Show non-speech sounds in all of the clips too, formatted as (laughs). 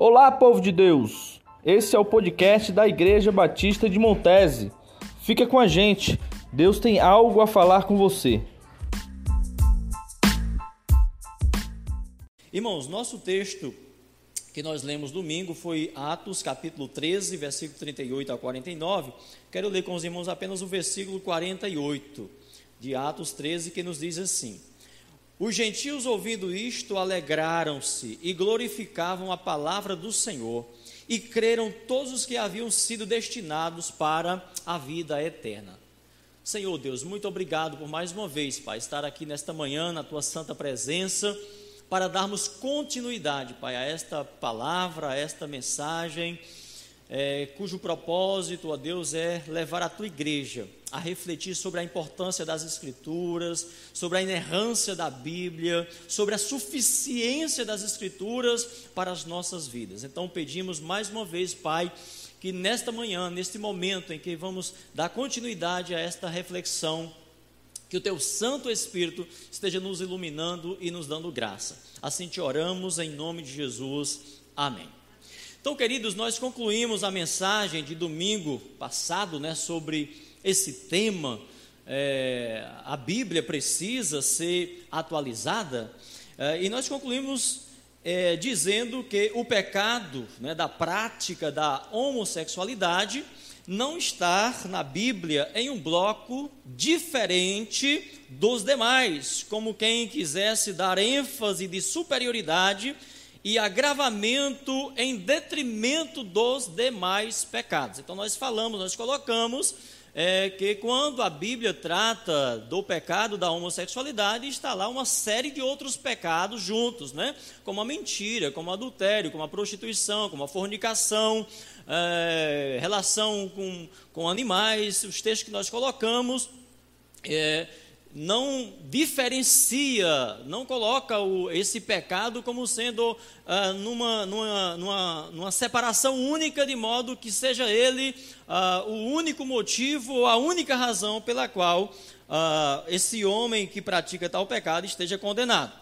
Olá, povo de Deus! Esse é o podcast da Igreja Batista de Montese. Fica com a gente, Deus tem algo a falar com você. Irmãos, nosso texto que nós lemos domingo foi Atos capítulo 13, versículo 38 a 49. Quero ler com os irmãos apenas o versículo 48 de Atos 13, que nos diz assim: Os gentios, ouvindo isto, alegraram-se e glorificavam a palavra do Senhor, e creram todos os que haviam sido destinados para a vida eterna. Senhor Deus, muito obrigado por mais uma vez, Pai, estar aqui nesta manhã na tua santa presença para darmos continuidade, Pai, a esta palavra, a esta mensagem, é, cujo propósito, ó Deus, é levar a tua igreja a refletir sobre a importância das Escrituras, sobre a inerrância da Bíblia, sobre a suficiência das Escrituras para as nossas vidas. Então pedimos mais uma vez, Pai, que nesta manhã, neste momento em que vamos dar continuidade a esta reflexão, que o teu Santo Espírito esteja nos iluminando e nos dando graça. Assim te oramos em nome de Jesus. Amém. Então, queridos, nós concluímos a mensagem de domingo passado, né, sobre esse tema. É, a Bíblia precisa ser atualizada, é, e nós concluímos é, dizendo que o pecado né, da prática da homossexualidade não estar na Bíblia em um bloco diferente dos demais, como quem quisesse dar ênfase de superioridade e agravamento em detrimento dos demais pecados. Então nós falamos, nós colocamos é, que quando a Bíblia trata do pecado da homossexualidade, está lá uma série de outros pecados juntos, né? Como a mentira, como o adultério, como a prostituição, como a fornicação, é, relação com, com animais, os textos que nós colocamos, é, não diferencia, não coloca o, esse pecado como sendo ah, numa, numa, numa, numa, separação única, de modo que seja ele ah, o único motivo ou a única razão pela qual ah, esse homem que pratica tal pecado esteja condenado.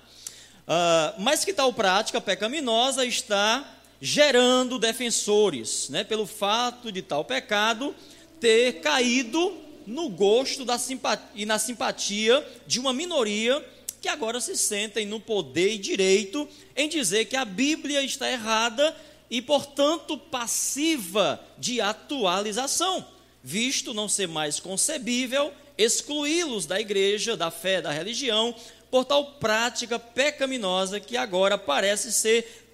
Mas que tal prática pecaminosa está gerando defensores, né, pelo fato de tal pecado ter caído no gosto da e na simpatia de uma minoria que agora se sentem no poder e direito em dizer que a Bíblia está errada e, portanto, passiva de atualização, visto não ser mais concebível excluí-los da igreja, da fé, da religião, por tal prática pecaminosa que agora parece ser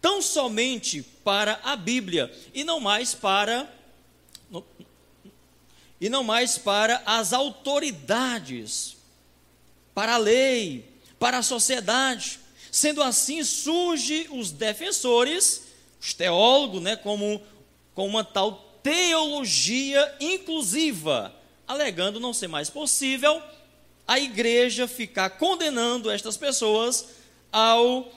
tão somente para a Bíblia e não mais para e não mais para as autoridades, para a lei, para a sociedade. Sendo assim, surge os defensores, os teólogos, né, como com uma tal teologia inclusiva, alegando não ser mais possível a igreja ficar condenando estas pessoas ao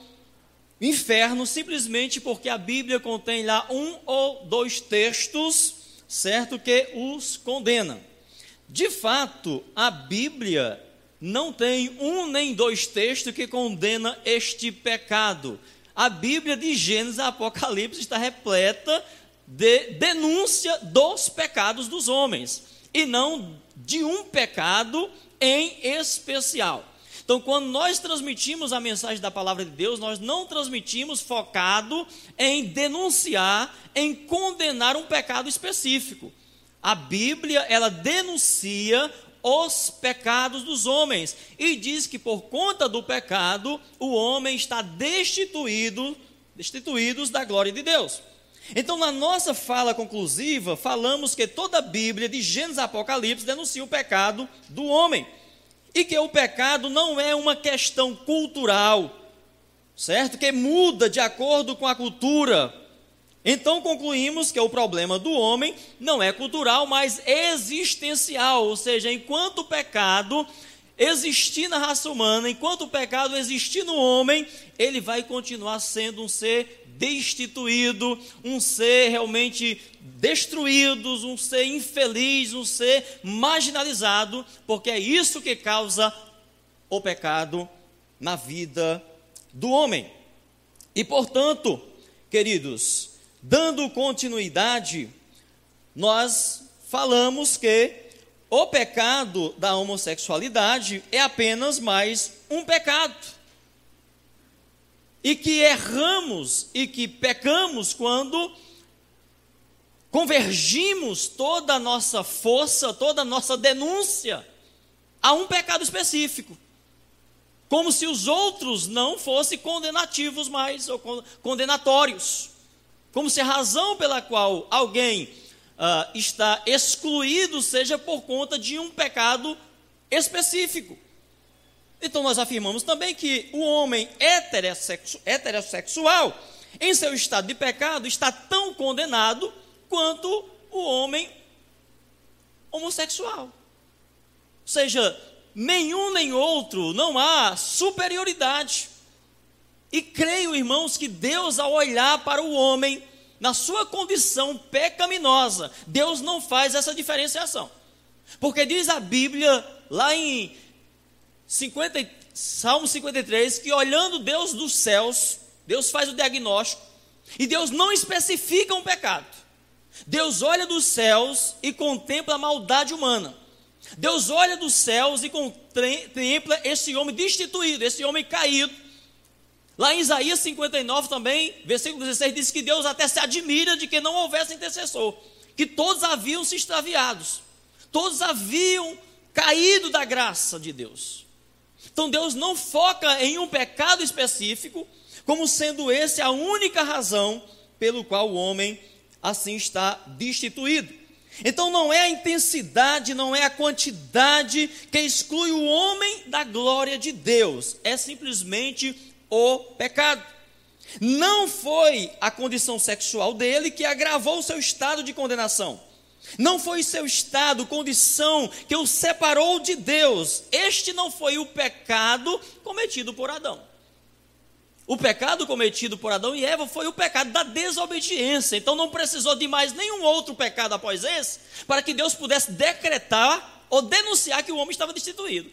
inferno simplesmente porque a Bíblia contém lá um ou dois textos, certo, que os condena. De fato, a Bíblia não tem um nem dois textos que condena este pecado. A Bíblia de Gênesis a Apocalipse está repleta de denúncia dos pecados dos homens e não de um pecado em especial. Então, quando nós transmitimos a mensagem da palavra de Deus, nós não transmitimos focado em denunciar, em condenar um pecado específico. A Bíblia, ela denuncia os pecados dos homens e diz que por conta do pecado, o homem está destituído, destituídos da glória de Deus. Então, na nossa fala conclusiva, falamos que toda a Bíblia, de Gênesis a Apocalipse, denuncia o pecado do homem e que o pecado não é uma questão cultural, certo? Que muda de acordo com a cultura. Então concluímos que o problema do homem não é cultural, mas existencial, ou seja, enquanto o pecado existir na raça humana, enquanto o pecado existir no homem, ele vai continuar sendo um ser destituído, um ser realmente destruído, um ser infeliz, um ser marginalizado, porque é isso que causa o pecado na vida do homem. E portanto, queridos, dando continuidade, nós falamos que o pecado da homossexualidade é apenas mais um pecado. E que erramos e que pecamos quando convergimos toda a nossa força, toda a nossa denúncia a um pecado específico. Como se os outros não fossem condenativos mais, ou condenatórios. Como se a razão pela qual alguém uh, está excluído seja por conta de um pecado específico. Então nós afirmamos também que o homem heterossexu heterossexual, em seu estado de pecado, está tão condenado quanto o homem homossexual. Ou seja, nenhum nem outro, não há superioridade. E creio, irmãos, que Deus, ao olhar para o homem, na sua condição pecaminosa, Deus não faz essa diferenciação. Porque diz a Bíblia, lá em 50, Salmo 53, que olhando Deus dos céus, Deus faz o diagnóstico, e Deus não especifica um pecado. Deus olha dos céus e contempla a maldade humana. Deus olha dos céus e contempla esse homem destituído, esse homem caído. Lá em Isaías 59 também, versículo 16, diz que Deus até se admira de que não houvesse intercessor, que todos haviam se extraviados, todos haviam caído da graça de Deus. Então Deus não foca em um pecado específico, como sendo esse a única razão pelo qual o homem assim está destituído. Então não é a intensidade, não é a quantidade que exclui o homem da glória de Deus, é simplesmente o pecado. Não foi a condição sexual dele que agravou o seu estado de condenação. Não foi seu estado, condição que o separou de Deus. Este não foi o pecado cometido por Adão. O pecado cometido por Adão e Eva foi o pecado da desobediência. Então não precisou de mais nenhum outro pecado após esse para que Deus pudesse decretar ou denunciar que o homem estava destituído.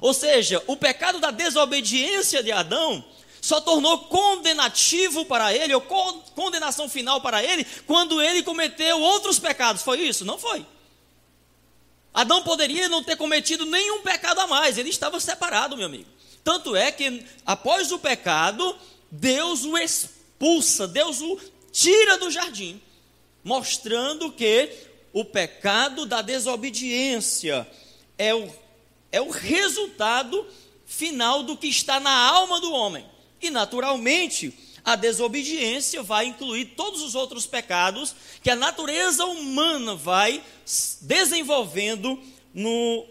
Ou seja, o pecado da desobediência de Adão só tornou condenativo para ele, ou condenação final para ele, quando ele cometeu outros pecados. Foi isso? Não foi. Adão poderia não ter cometido nenhum pecado a mais, ele estava separado, meu amigo. Tanto é que, após o pecado, Deus o expulsa, Deus o tira do jardim, mostrando que o pecado da desobediência é o, é o resultado final do que está na alma do homem. E, naturalmente, a desobediência vai incluir todos os outros pecados que a natureza humana vai desenvolvendo no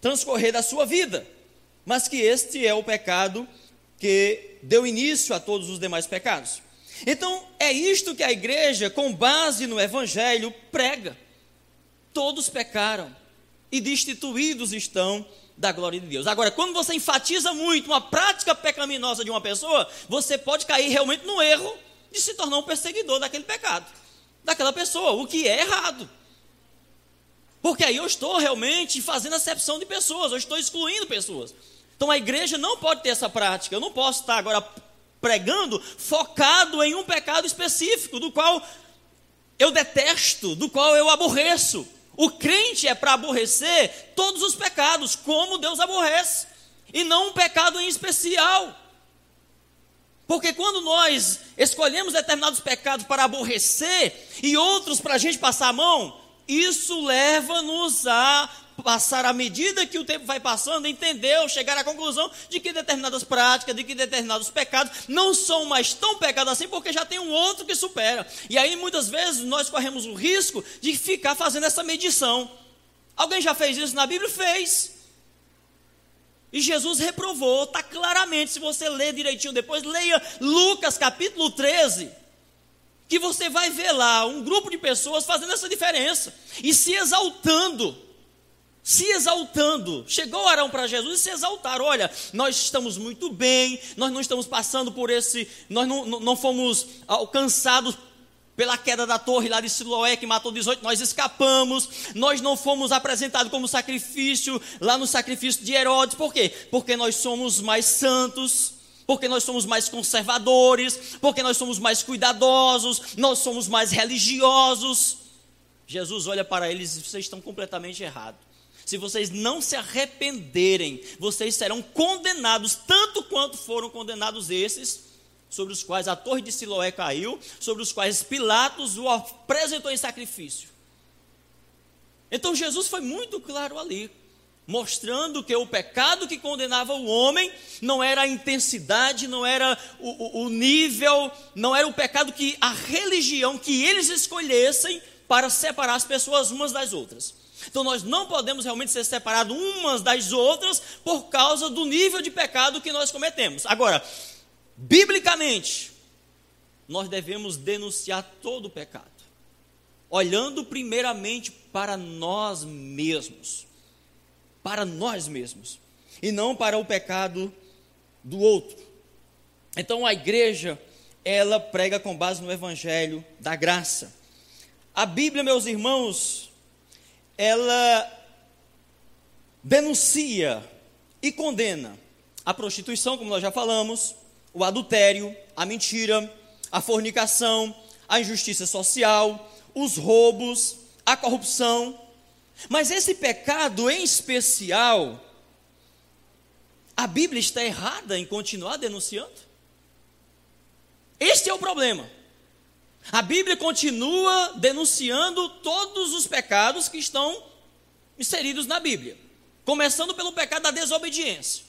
transcorrer da sua vida mas que este é o pecado que deu início a todos os demais pecados. Então, é isto que a igreja, com base no Evangelho, prega. Todos pecaram e destituídos estão da glória de Deus. Agora, quando você enfatiza muito uma prática pecaminosa de uma pessoa, você pode cair realmente no erro de se tornar um perseguidor daquele pecado, daquela pessoa, o que é errado. Porque aí eu estou realmente fazendo acepção de pessoas, eu estou excluindo pessoas. Então a igreja não pode ter essa prática. Eu não posso estar agora pregando focado em um pecado específico, do qual eu detesto, do qual eu aborreço. O crente é para aborrecer todos os pecados, como Deus aborrece, e não um pecado em especial. Porque quando nós escolhemos determinados pecados para aborrecer e outros para a gente passar a mão, isso leva-nos a passar à medida que o tempo vai passando, entendeu, chegar à conclusão de que determinadas práticas, de que determinados pecados não são mais tão pecados assim, porque já tem um outro que supera. E aí muitas vezes nós corremos o risco de ficar fazendo essa medição. Alguém já fez isso na Bíblia? Fez. E Jesus reprovou, está claramente, se você ler direitinho depois, leia Lucas capítulo 13 que você vai ver lá um grupo de pessoas fazendo essa diferença e se exaltando. Se exaltando, chegou Arão para Jesus e se exaltaram. Olha, nós estamos muito bem, nós não estamos passando por esse, nós não, não, não fomos alcançados pela queda da torre lá de Siloé, que matou 18, nós escapamos, nós não fomos apresentados como sacrifício lá no sacrifício de Herodes, por quê? Porque nós somos mais santos, porque nós somos mais conservadores, porque nós somos mais cuidadosos, nós somos mais religiosos. Jesus olha para eles e vocês estão completamente errados. Se vocês não se arrependerem, vocês serão condenados, tanto quanto foram condenados esses, sobre os quais a torre de Siloé caiu, sobre os quais Pilatos o apresentou em sacrifício. Então Jesus foi muito claro ali, mostrando que o pecado que condenava o homem não era a intensidade, não era o, o, o nível, não era o pecado que a religião que eles escolhessem para separar as pessoas umas das outras. Então nós não podemos realmente ser separados umas das outras por causa do nível de pecado que nós cometemos. Agora, biblicamente, nós devemos denunciar todo o pecado, olhando primeiramente para nós mesmos, para nós mesmos, e não para o pecado do outro. Então a igreja, ela prega com base no evangelho da graça. A Bíblia, meus irmãos, ela denuncia e condena a prostituição, como nós já falamos, o adultério, a mentira, a fornicação, a injustiça social, os roubos, a corrupção. Mas esse pecado em especial, a Bíblia está errada em continuar denunciando? Este é o problema. A Bíblia continua denunciando todos os pecados que estão inseridos na Bíblia, começando pelo pecado da desobediência.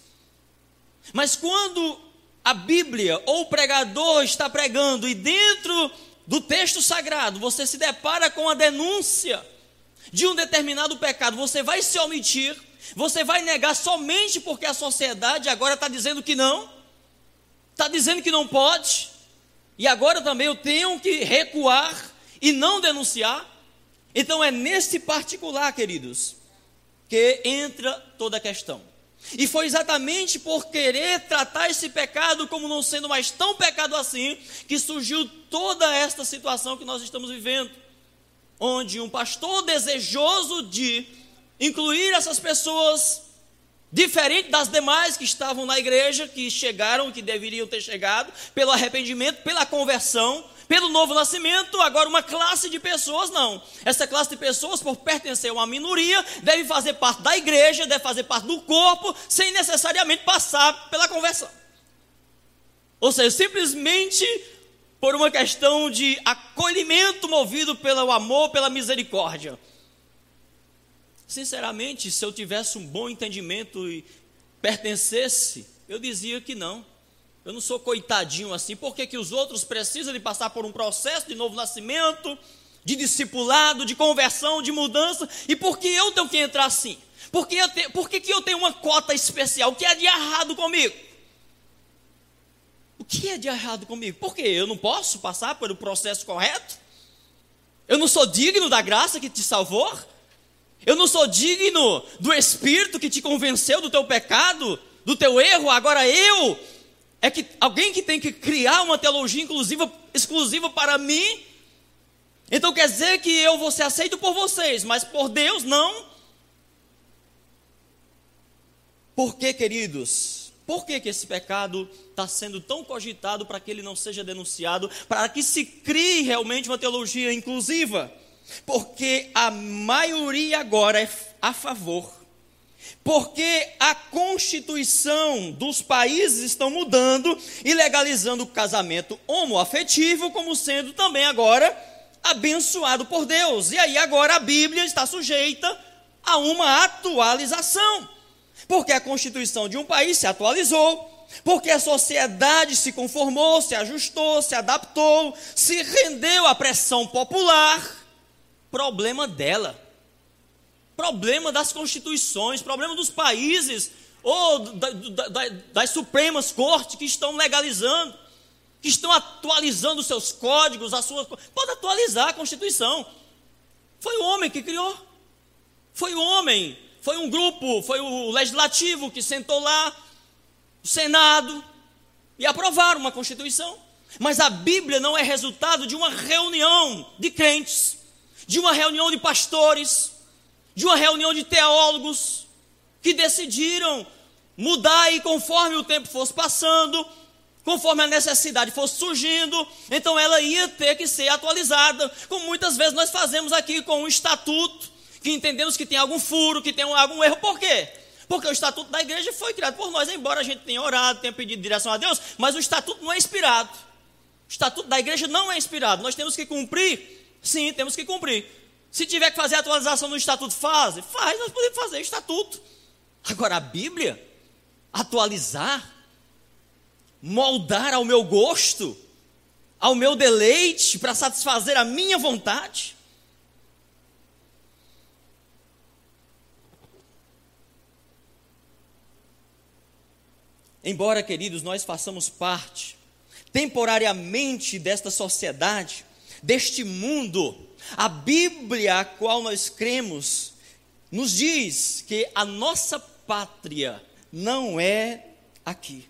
Mas quando a Bíblia ou o pregador está pregando e dentro do texto sagrado você se depara com a denúncia de um determinado pecado, você vai se omitir, você vai negar somente porque a sociedade agora está dizendo que não, está dizendo que não pode, e agora também eu tenho que recuar e não denunciar. Então é nesse particular, queridos, que entra toda a questão. E foi exatamente por querer tratar esse pecado como não sendo mais tão pecado assim, que surgiu toda esta situação que nós estamos vivendo. Onde um pastor desejoso de incluir essas pessoas, diferente das demais que estavam na igreja, que chegaram, que deveriam ter chegado, pelo arrependimento, pela conversão, pelo novo nascimento, agora uma classe de pessoas não. Essa classe de pessoas, por pertencer a uma minoria, deve fazer parte da igreja, deve fazer parte do corpo, sem necessariamente passar pela conversão. Ou seja, simplesmente por uma questão de acolhimento movido pelo amor, pela misericórdia. Sinceramente, se eu tivesse um bom entendimento e pertencesse, eu dizia que não. Eu não sou coitadinho assim. Por que, que os outros precisam de passar por um processo de novo nascimento, de discipulado, de conversão, de mudança? E por que eu tenho que entrar assim? Por que, eu te, por que, que eu tenho uma cota especial? O que é de errado comigo? O que é de errado comigo? Por que eu não posso passar pelo processo correto? Eu não sou digno da graça que te salvou? Eu não sou digno do Espírito que te convenceu do teu pecado, do teu erro? Agora eu é que alguém que tem que criar uma teologia inclusiva, exclusiva para mim. Então quer dizer que eu vou ser aceito por vocês, mas por Deus não. Por que, queridos? Por que, que esse pecado está sendo tão cogitado para que ele não seja denunciado, para que se crie realmente uma teologia inclusiva? Porque a maioria agora é a favor porque a constituição dos países estão mudando e legalizando o casamento homoafetivo como sendo também agora abençoado por Deus. E aí agora a Bíblia está sujeita a uma atualização. Porque a constituição de um país se atualizou, porque a sociedade se conformou, se ajustou, se adaptou, se rendeu à pressão popular. Problema dela problema das constituições, problema dos países ou da, da, das supremas cortes que estão legalizando, que estão atualizando seus códigos, as suas. Pode atualizar a Constituição. Foi o homem que criou. Foi o homem, foi um grupo, foi o legislativo que sentou lá, o Senado, e aprovaram uma Constituição. Mas a Bíblia não é resultado de uma reunião de crentes, de uma reunião de pastores, de uma reunião de teólogos que decidiram mudar e conforme o tempo fosse passando, Conforme a necessidade fosse surgindo, então ela ia ter que ser atualizada, como muitas vezes nós fazemos aqui com um estatuto, que entendemos que tem algum furo, que tem algum erro. Por quê? Porque o estatuto da igreja foi criado por nós, embora a gente tenha orado, tenha pedido direção a Deus, mas o estatuto não é inspirado. O estatuto da igreja não é inspirado. Nós temos que cumprir, sim, temos que cumprir. Se tiver que fazer atualização no estatuto, faz, faz, nós podemos fazer estatuto. Agora a Bíblia, atualizar, moldar ao meu gosto, ao meu deleite, para satisfazer a minha vontade. Embora, queridos, nós façamos parte temporariamente desta sociedade, deste mundo, a Bíblia a qual nós cremos nos diz que a nossa pátria não é aqui.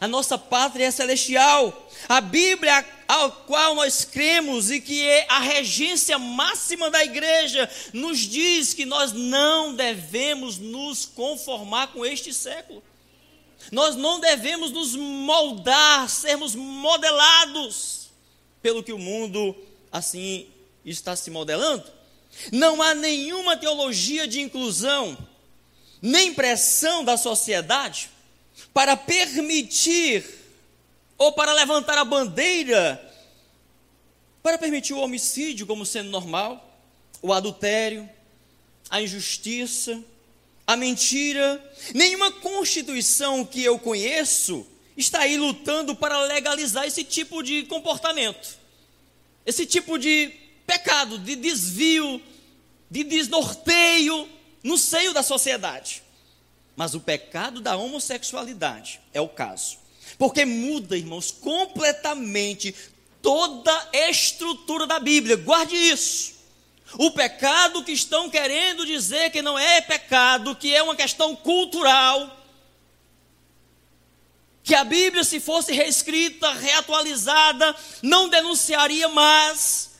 A nossa pátria é celestial. A Bíblia a qual nós cremos e que é a regência máxima da igreja nos diz que nós não devemos nos conformar com este século. Nós não devemos nos moldar, sermos modelados pelo que o mundo assim está se modelando. Não há nenhuma teologia de inclusão, nem pressão da sociedade para permitir ou para levantar a bandeira para permitir o homicídio como sendo normal, o adultério, a injustiça, a mentira. Nenhuma constituição que eu conheço está aí lutando para legalizar esse tipo de comportamento, esse tipo de pecado, de desvio, de desnorteio no seio da sociedade. Mas o pecado da homossexualidade é o caso. Porque muda, irmãos, completamente toda a estrutura da Bíblia. Guarde isso. O pecado que estão querendo dizer que não é pecado, que é uma questão cultural, que a Bíblia, se fosse reescrita, reatualizada, não denunciaria mais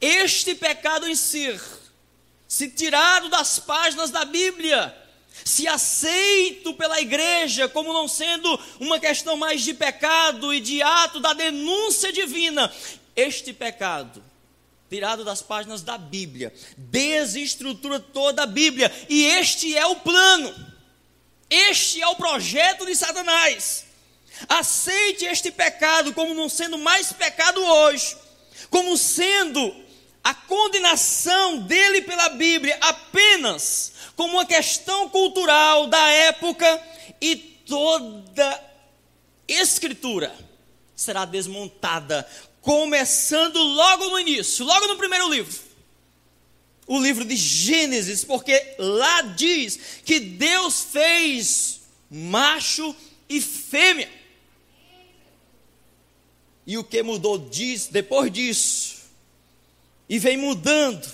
este pecado em si, se tirado das páginas da Bíblia, se aceito pela igreja como não sendo uma questão mais de pecado e de ato da denúncia divina, este pecado tirado das páginas da Bíblia, desestrutura toda a Bíblia, e este é o plano, este é o projeto de Satanás. Aceite este pecado como não sendo mais pecado hoje, como sendo a condenação dele pela Bíblia apenas como uma questão cultural da época e toda escritura será desmontada começando logo no início, logo no primeiro livro. O livro de Gênesis, porque lá diz que Deus fez macho e fêmea. E o que mudou diz, depois disso, e vem mudando,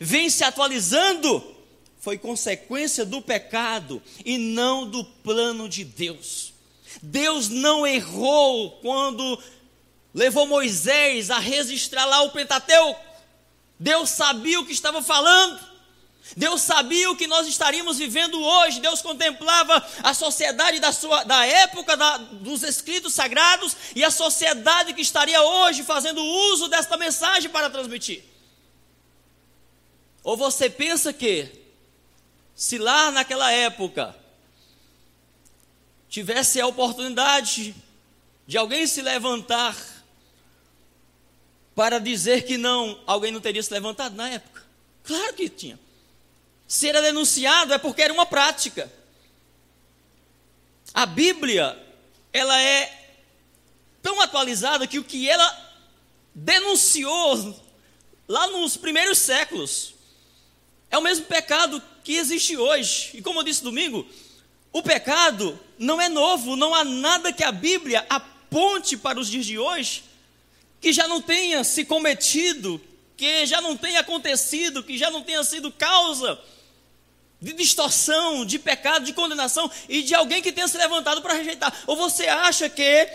vem se atualizando, foi consequência do pecado e não do plano de Deus. Deus não errou quando levou Moisés a registrar lá o Pentateuco. Deus sabia o que estava falando. Deus sabia o que nós estaríamos vivendo hoje. Deus contemplava a sociedade da, sua, da época da, dos escritos sagrados e a sociedade que estaria hoje fazendo uso desta mensagem para transmitir. Ou você pensa que, se lá naquela época tivesse a oportunidade de alguém se levantar para dizer que não, alguém não teria se levantado na época? Claro que tinha. Se era denunciado é porque era uma prática. A Bíblia, ela é tão atualizada que o que ela denunciou lá nos primeiros séculos é o mesmo pecado que existe hoje. E como eu disse domingo, o pecado não é novo, não há nada que a Bíblia aponte para os dias de hoje que já não tenha se cometido, que já não tenha acontecido, que já não tenha sido causa de distorção, de pecado, de condenação e de alguém que tenha se levantado para rejeitar. Ou você acha que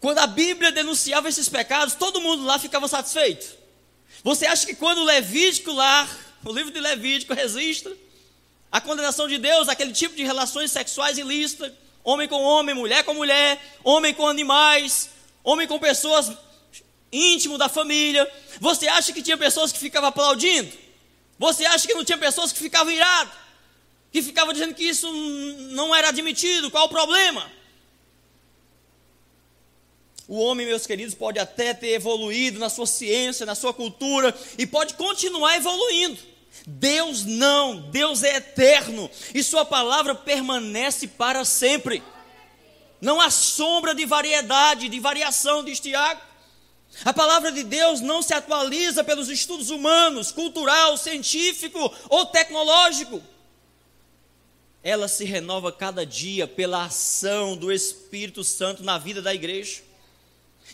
quando a Bíblia denunciava esses pecados, todo mundo lá ficava satisfeito? Você acha que quando o Levítico lá, o livro de Levítico registra a condenação de Deus, aquele tipo de relações sexuais ilícitas, homem com homem, mulher com mulher, homem com animais, homem com pessoas íntimo da família. Você acha que tinha pessoas que ficavam aplaudindo? Você acha que não tinha pessoas que ficavam iradas? Que ficavam dizendo que isso não era admitido? Qual o problema? O homem, meus queridos, pode até ter evoluído na sua ciência, na sua cultura, e pode continuar evoluindo. Deus não, Deus é eterno, e Sua palavra permanece para sempre. Não há sombra de variedade, de variação, diz Tiago. A palavra de Deus não se atualiza pelos estudos humanos, cultural, científico ou tecnológico. Ela se renova cada dia pela ação do Espírito Santo na vida da igreja.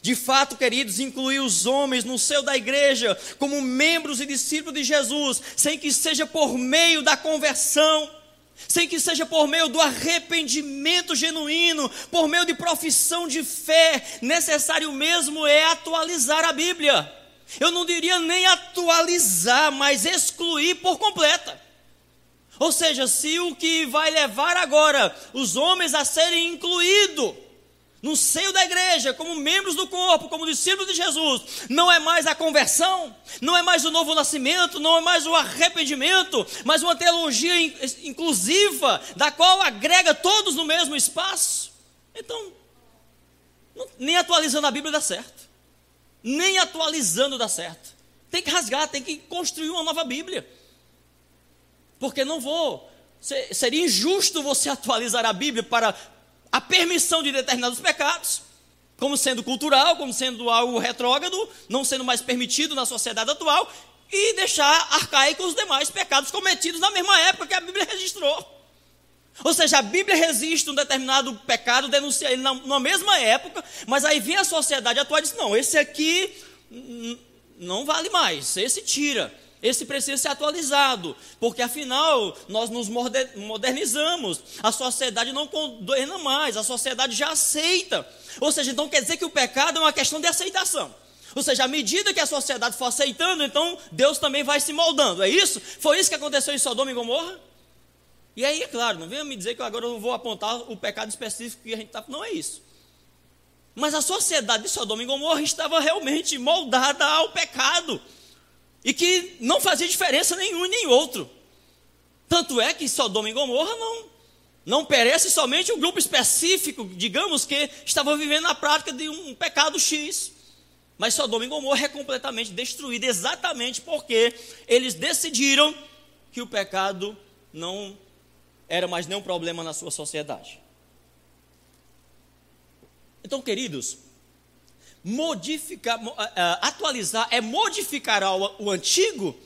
De fato, queridos, incluir os homens no seio da igreja como membros e discípulos de Jesus, sem que seja por meio da conversão, sem que seja por meio do arrependimento genuíno, por meio de profissão de fé, necessário mesmo é atualizar a Bíblia. Eu não diria nem atualizar, mas excluir por completa. Ou seja, se o que vai levar agora os homens a serem incluídos no seio da igreja, como membros do corpo, como discípulos de Jesus, não é mais a conversão, não é mais o novo nascimento, não é mais o arrependimento, mas uma teologia inclusiva, da qual agrega todos no mesmo espaço. Então, nem atualizando a Bíblia dá certo, nem atualizando dá certo. Tem que rasgar, tem que construir uma nova Bíblia, porque não vou. Seria injusto você (laughs) atualizar a Bíblia para a permissão de determinados pecados, como sendo cultural, como sendo algo retrógrado, não sendo mais permitido na sociedade atual, e deixar arcaicos os demais pecados cometidos na mesma época que a Bíblia registrou. Ou seja, a Bíblia resiste um determinado pecado, denuncia ele na, na mesma época, mas aí vem a sociedade atual e diz: não, esse aqui não vale mais, esse tira. Esse precisa ser atualizado, porque afinal nós nos modernizamos, a sociedade não condena mais, a sociedade já aceita. Ou seja, então quer dizer que o pecado é uma questão de aceitação. Ou seja, à medida que a sociedade for aceitando, então Deus também vai se moldando. É isso? Foi isso que aconteceu em Sodoma e Gomorra? E aí, é claro, não venha me dizer que agora eu vou apontar o pecado específico que a gente está. Não é isso. Mas a sociedade de Sodoma e Gomorra estava realmente moldada ao pecado e que não fazia diferença nenhum nem outro. Tanto é que Sodoma e Gomorra não, não perece somente um grupo específico, digamos que estava vivendo na prática de um pecado X. Mas Sodoma e Gomorra é completamente destruída exatamente porque eles decidiram que o pecado não era mais nenhum problema na sua sociedade. Então, queridos, modificar, uh, atualizar é modificar o, antigo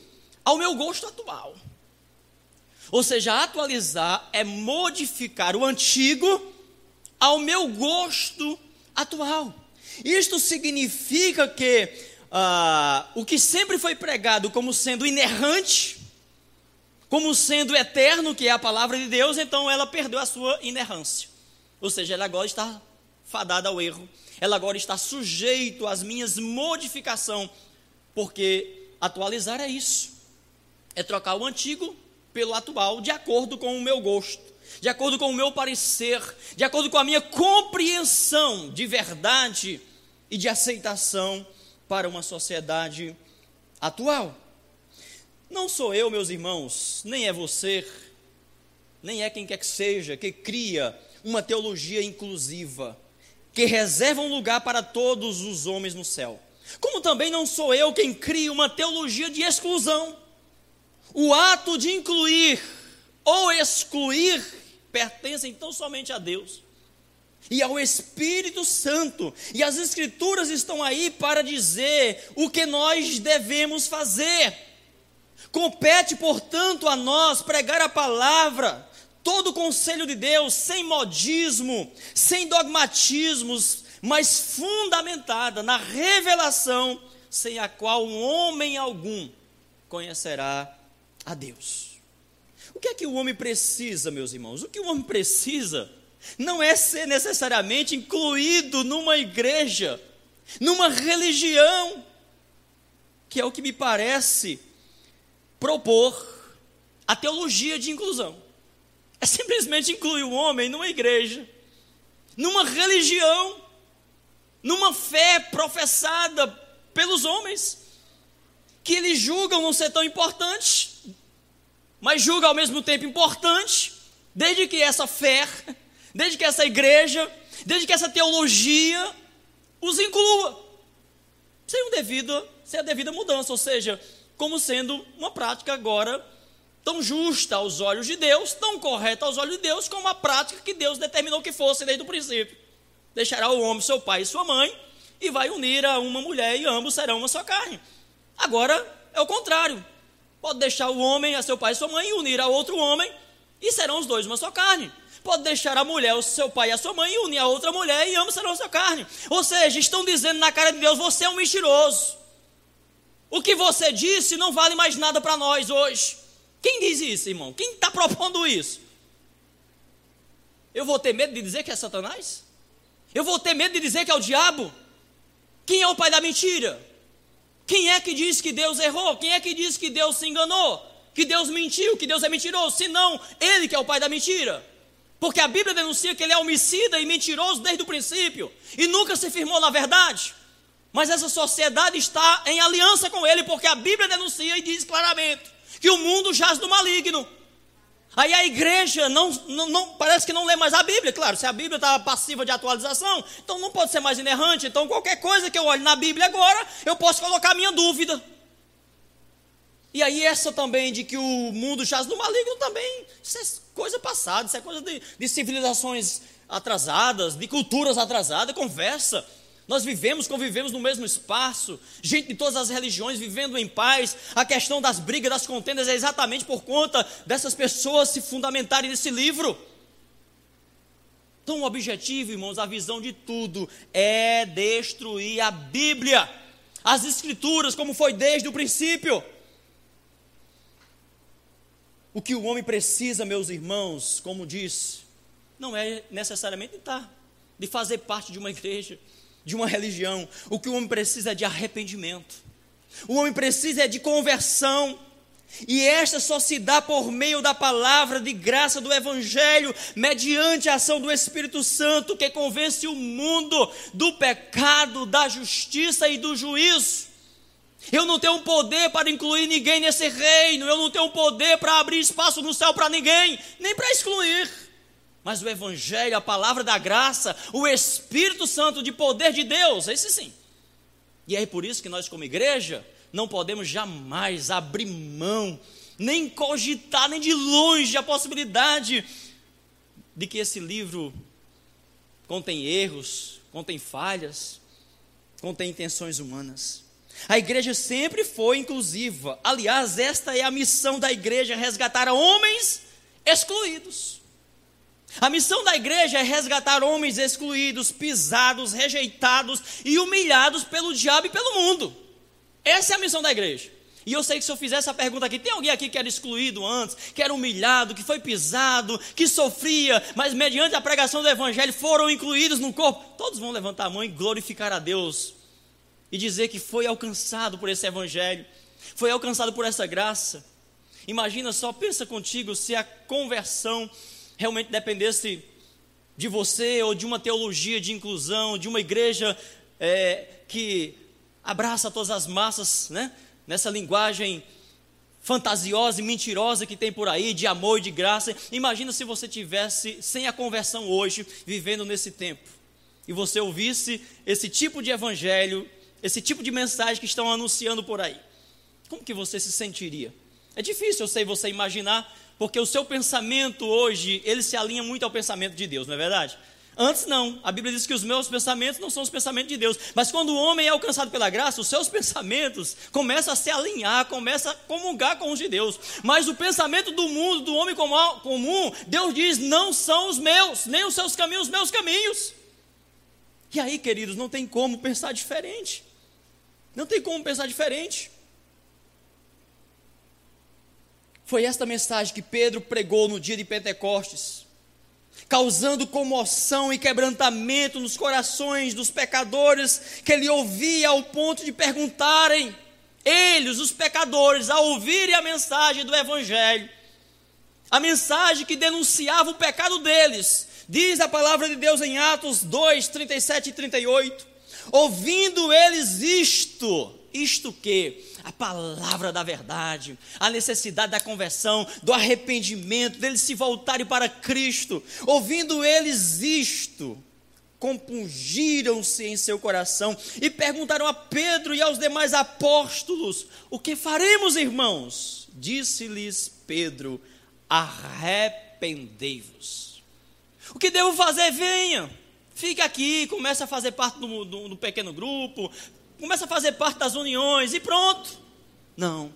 ao meu gosto atual. Ou seja, atualizar é modificar o antigo ao meu gosto atual. Isto significa que uh, o que sempre foi pregado como sendo inerrante, como sendo eterno, que é a palavra de Deus, então ela perdeu a sua inerrância. Ou seja, ela agora está fadada ao erro ela agora está sujeito às minhas modificações, porque atualizar é isso. É trocar o antigo pelo atual de acordo com o meu gosto, de acordo com o meu parecer, de acordo com a minha compreensão de verdade e de aceitação para uma sociedade atual. Não sou eu, meus irmãos, nem é você, nem é quem quer que seja, que cria uma teologia inclusiva que reserva um lugar para todos os homens no céu. Como também não sou eu quem cria uma teologia de exclusão. O ato de incluir ou excluir pertence então somente a Deus e ao Espírito Santo. E as Escrituras estão aí para dizer o que nós devemos fazer. Compete, portanto, a nós pregar a palavra, todo o conselho de Deus, sem modismo, sem dogmatismos, mas fundamentada na revelação, sem a qual um homem algum conhecerá a Deus. O que é que o homem precisa, meus irmãos? O que o homem precisa não é ser necessariamente incluído numa igreja, numa religião, que é o que me parece propor a teologia de inclusão. É simplesmente incluir o homem numa igreja, numa religião, numa fé professada pelos homens, que eles julgam não ser tão importante, mas julgam ao mesmo tempo importante, desde que essa fé, desde que essa igreja, desde que essa teologia os inclua, sem, um devido, sem a devida mudança, ou seja, como sendo uma prática agora tão justa aos olhos de Deus, tão correta aos olhos de Deus, como a prática que Deus determinou que fosse desde o princípio. Deixará o homem seu pai e sua mãe, e vai unir a uma mulher, e ambos serão uma só carne. Agora é o contrário. Pode deixar o homem a seu pai e sua mãe e unir a outro homem, e serão os dois uma só carne. Pode deixar a mulher, o seu pai e a sua mãe, e unir a outra mulher, e ambos serão a sua carne. Ou seja, estão dizendo na cara de Deus: você é um mentiroso. O que você disse não vale mais nada para nós hoje. Quem diz isso, irmão? Quem está propondo isso? Eu vou ter medo de dizer que é Satanás? Eu vou ter medo de dizer que é o diabo? Quem é o pai da mentira? Quem é que diz que Deus errou? Quem é que diz que Deus se enganou? Que Deus mentiu, que Deus é mentiroso? Se não, ele que é o pai da mentira. Porque a Bíblia denuncia que ele é homicida e mentiroso desde o princípio e nunca se firmou na verdade. Mas essa sociedade está em aliança com ele, porque a Bíblia denuncia e diz claramente que o mundo jaz do maligno. Aí a igreja não, não, não, parece que não lê mais a Bíblia. Claro, se a Bíblia está passiva de atualização, então não pode ser mais inerrante. Então qualquer coisa que eu olhe na Bíblia agora, eu posso colocar minha dúvida. E aí essa também de que o mundo jaz do maligno também, isso é coisa passada, isso é coisa de, de civilizações atrasadas, de culturas atrasadas, conversa. Nós vivemos, convivemos no mesmo espaço, gente de todas as religiões vivendo em paz. A questão das brigas, das contendas é exatamente por conta dessas pessoas se fundamentarem nesse livro. Então, o objetivo, irmãos, a visão de tudo é destruir a Bíblia, as Escrituras, como foi desde o princípio. O que o homem precisa, meus irmãos, como diz, não é necessariamente estar, de fazer parte de uma igreja de uma religião. O que o homem precisa é de arrependimento. O homem precisa é de conversão. E esta só se dá por meio da palavra de graça do Evangelho, mediante a ação do Espírito Santo, que convence o mundo do pecado, da justiça e do juízo. Eu não tenho poder para incluir ninguém nesse reino, eu não tenho poder para abrir espaço no céu para ninguém, nem para excluir. Mas o Evangelho, a palavra da graça, o Espírito Santo de poder de Deus, esse sim. E é por isso que nós, como igreja, não podemos jamais abrir mão, nem cogitar, nem de longe a possibilidade de que esse livro contém erros, contém falhas, contém intenções humanas. A igreja sempre foi inclusiva. Aliás, esta é a missão da igreja: resgatar homens excluídos. A missão da igreja é resgatar homens excluídos, pisados, rejeitados e humilhados pelo diabo e pelo mundo. Essa é a missão da igreja. E eu sei que se eu fizer essa pergunta aqui, tem alguém aqui que era excluído antes, que era humilhado, que foi pisado, que sofria, mas mediante a pregação do evangelho foram incluídos no corpo? Todos vão levantar a mão e glorificar a Deus e dizer que foi alcançado por esse evangelho, foi alcançado por essa graça. Imagina só, pensa contigo se a conversão realmente dependesse de você ou de uma teologia de inclusão, de uma igreja é, que abraça todas as massas, né? Nessa linguagem fantasiosa e mentirosa que tem por aí, de amor e de graça. Imagina se você tivesse sem a conversão hoje, vivendo nesse tempo, e você ouvisse esse tipo de evangelho, esse tipo de mensagem que estão anunciando por aí. Como que você se sentiria? É difícil, eu sei, você imaginar porque o seu pensamento hoje, ele se alinha muito ao pensamento de Deus, não é verdade? Antes não, a Bíblia diz que os meus pensamentos não são os pensamentos de Deus, mas quando o homem é alcançado pela graça, os seus (laughs) pensamentos começam a se alinhar, começam a comungar com os de Deus. Mas o pensamento do mundo, do homem comum, Deus diz: não são os meus, nem os seus caminhos, os meus caminhos. E aí, queridos, não tem como pensar diferente. Não tem como pensar diferente. Foi esta mensagem que Pedro pregou no dia de Pentecostes, causando comoção e quebrantamento nos corações dos pecadores, que ele ouvia ao ponto de perguntarem, eles, os pecadores, ao ouvirem a mensagem do Evangelho, a mensagem que denunciava o pecado deles, Diz a palavra de Deus em Atos 2, 37 e 38. Ouvindo eles isto, isto que? A palavra da verdade, a necessidade da conversão, do arrependimento, deles se voltarem para Cristo. Ouvindo eles isto, compungiram-se em seu coração e perguntaram a Pedro e aos demais apóstolos: O que faremos, irmãos? Disse-lhes Pedro: Arrependei-vos. O que devo fazer? Venha. Fique aqui, comece a fazer parte do, do, do pequeno grupo, começa a fazer parte das uniões e pronto. Não.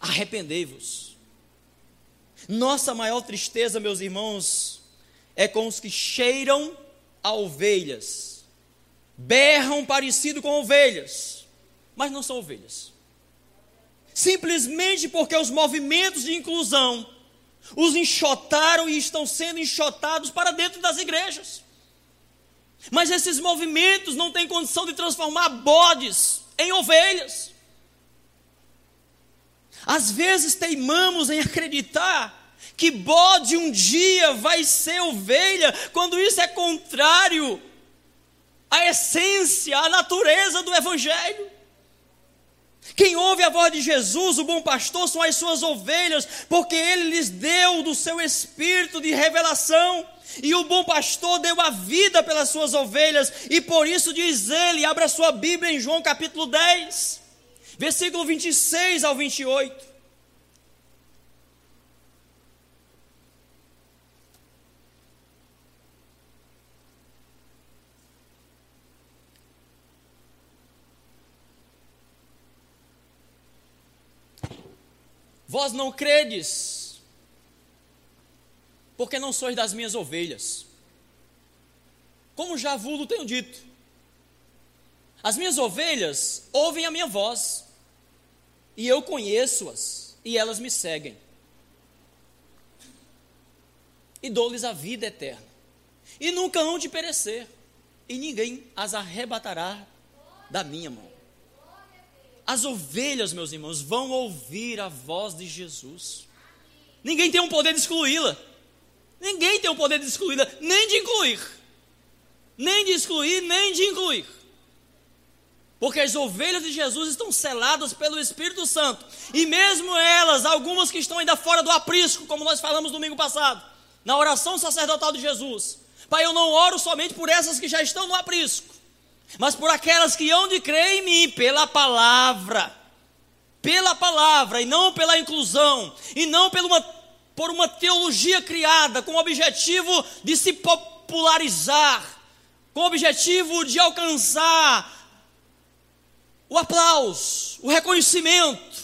Arrependei-vos. Nossa maior tristeza, meus irmãos, é com os que cheiram a ovelhas, berram parecido com ovelhas, mas não são ovelhas. Simplesmente porque os movimentos de inclusão os enxotaram e estão sendo enxotados para dentro das igrejas. Mas esses movimentos não têm condição de transformar bodes em ovelhas. Às vezes teimamos em acreditar que bode um dia vai ser ovelha, quando isso é contrário à essência, à natureza do Evangelho. Quem ouve a voz de Jesus, o bom pastor, são as suas ovelhas, porque ele lhes deu do seu espírito de revelação. E o bom pastor deu a vida pelas suas ovelhas, e por isso diz ele, abra sua Bíblia em João capítulo 10, versículo 26 ao 28. Vós não credes, porque não sois das minhas ovelhas. Como já vos tenho dito, as minhas ovelhas ouvem a minha voz, e eu conheço-as, e elas me seguem. E dou-lhes a vida eterna, e nunca hão de perecer, e ninguém as arrebatará da minha mão. As ovelhas, meus irmãos, vão ouvir a voz de Jesus. Ninguém tem o um poder de excluí-la. Ninguém tem o poder de excluí-la, nem de incluir. Nem de excluir, nem de incluir. Porque as ovelhas de Jesus estão seladas pelo Espírito Santo. E mesmo elas, algumas que estão ainda fora do aprisco, como nós falamos domingo passado, na oração sacerdotal de Jesus. Pai, eu não oro somente por essas que já estão no aprisco, mas por aquelas que hão de crer em mim, pela palavra. Pela palavra, e não pela inclusão, e não por uma por uma teologia criada com o objetivo de se popularizar, com o objetivo de alcançar o aplauso, o reconhecimento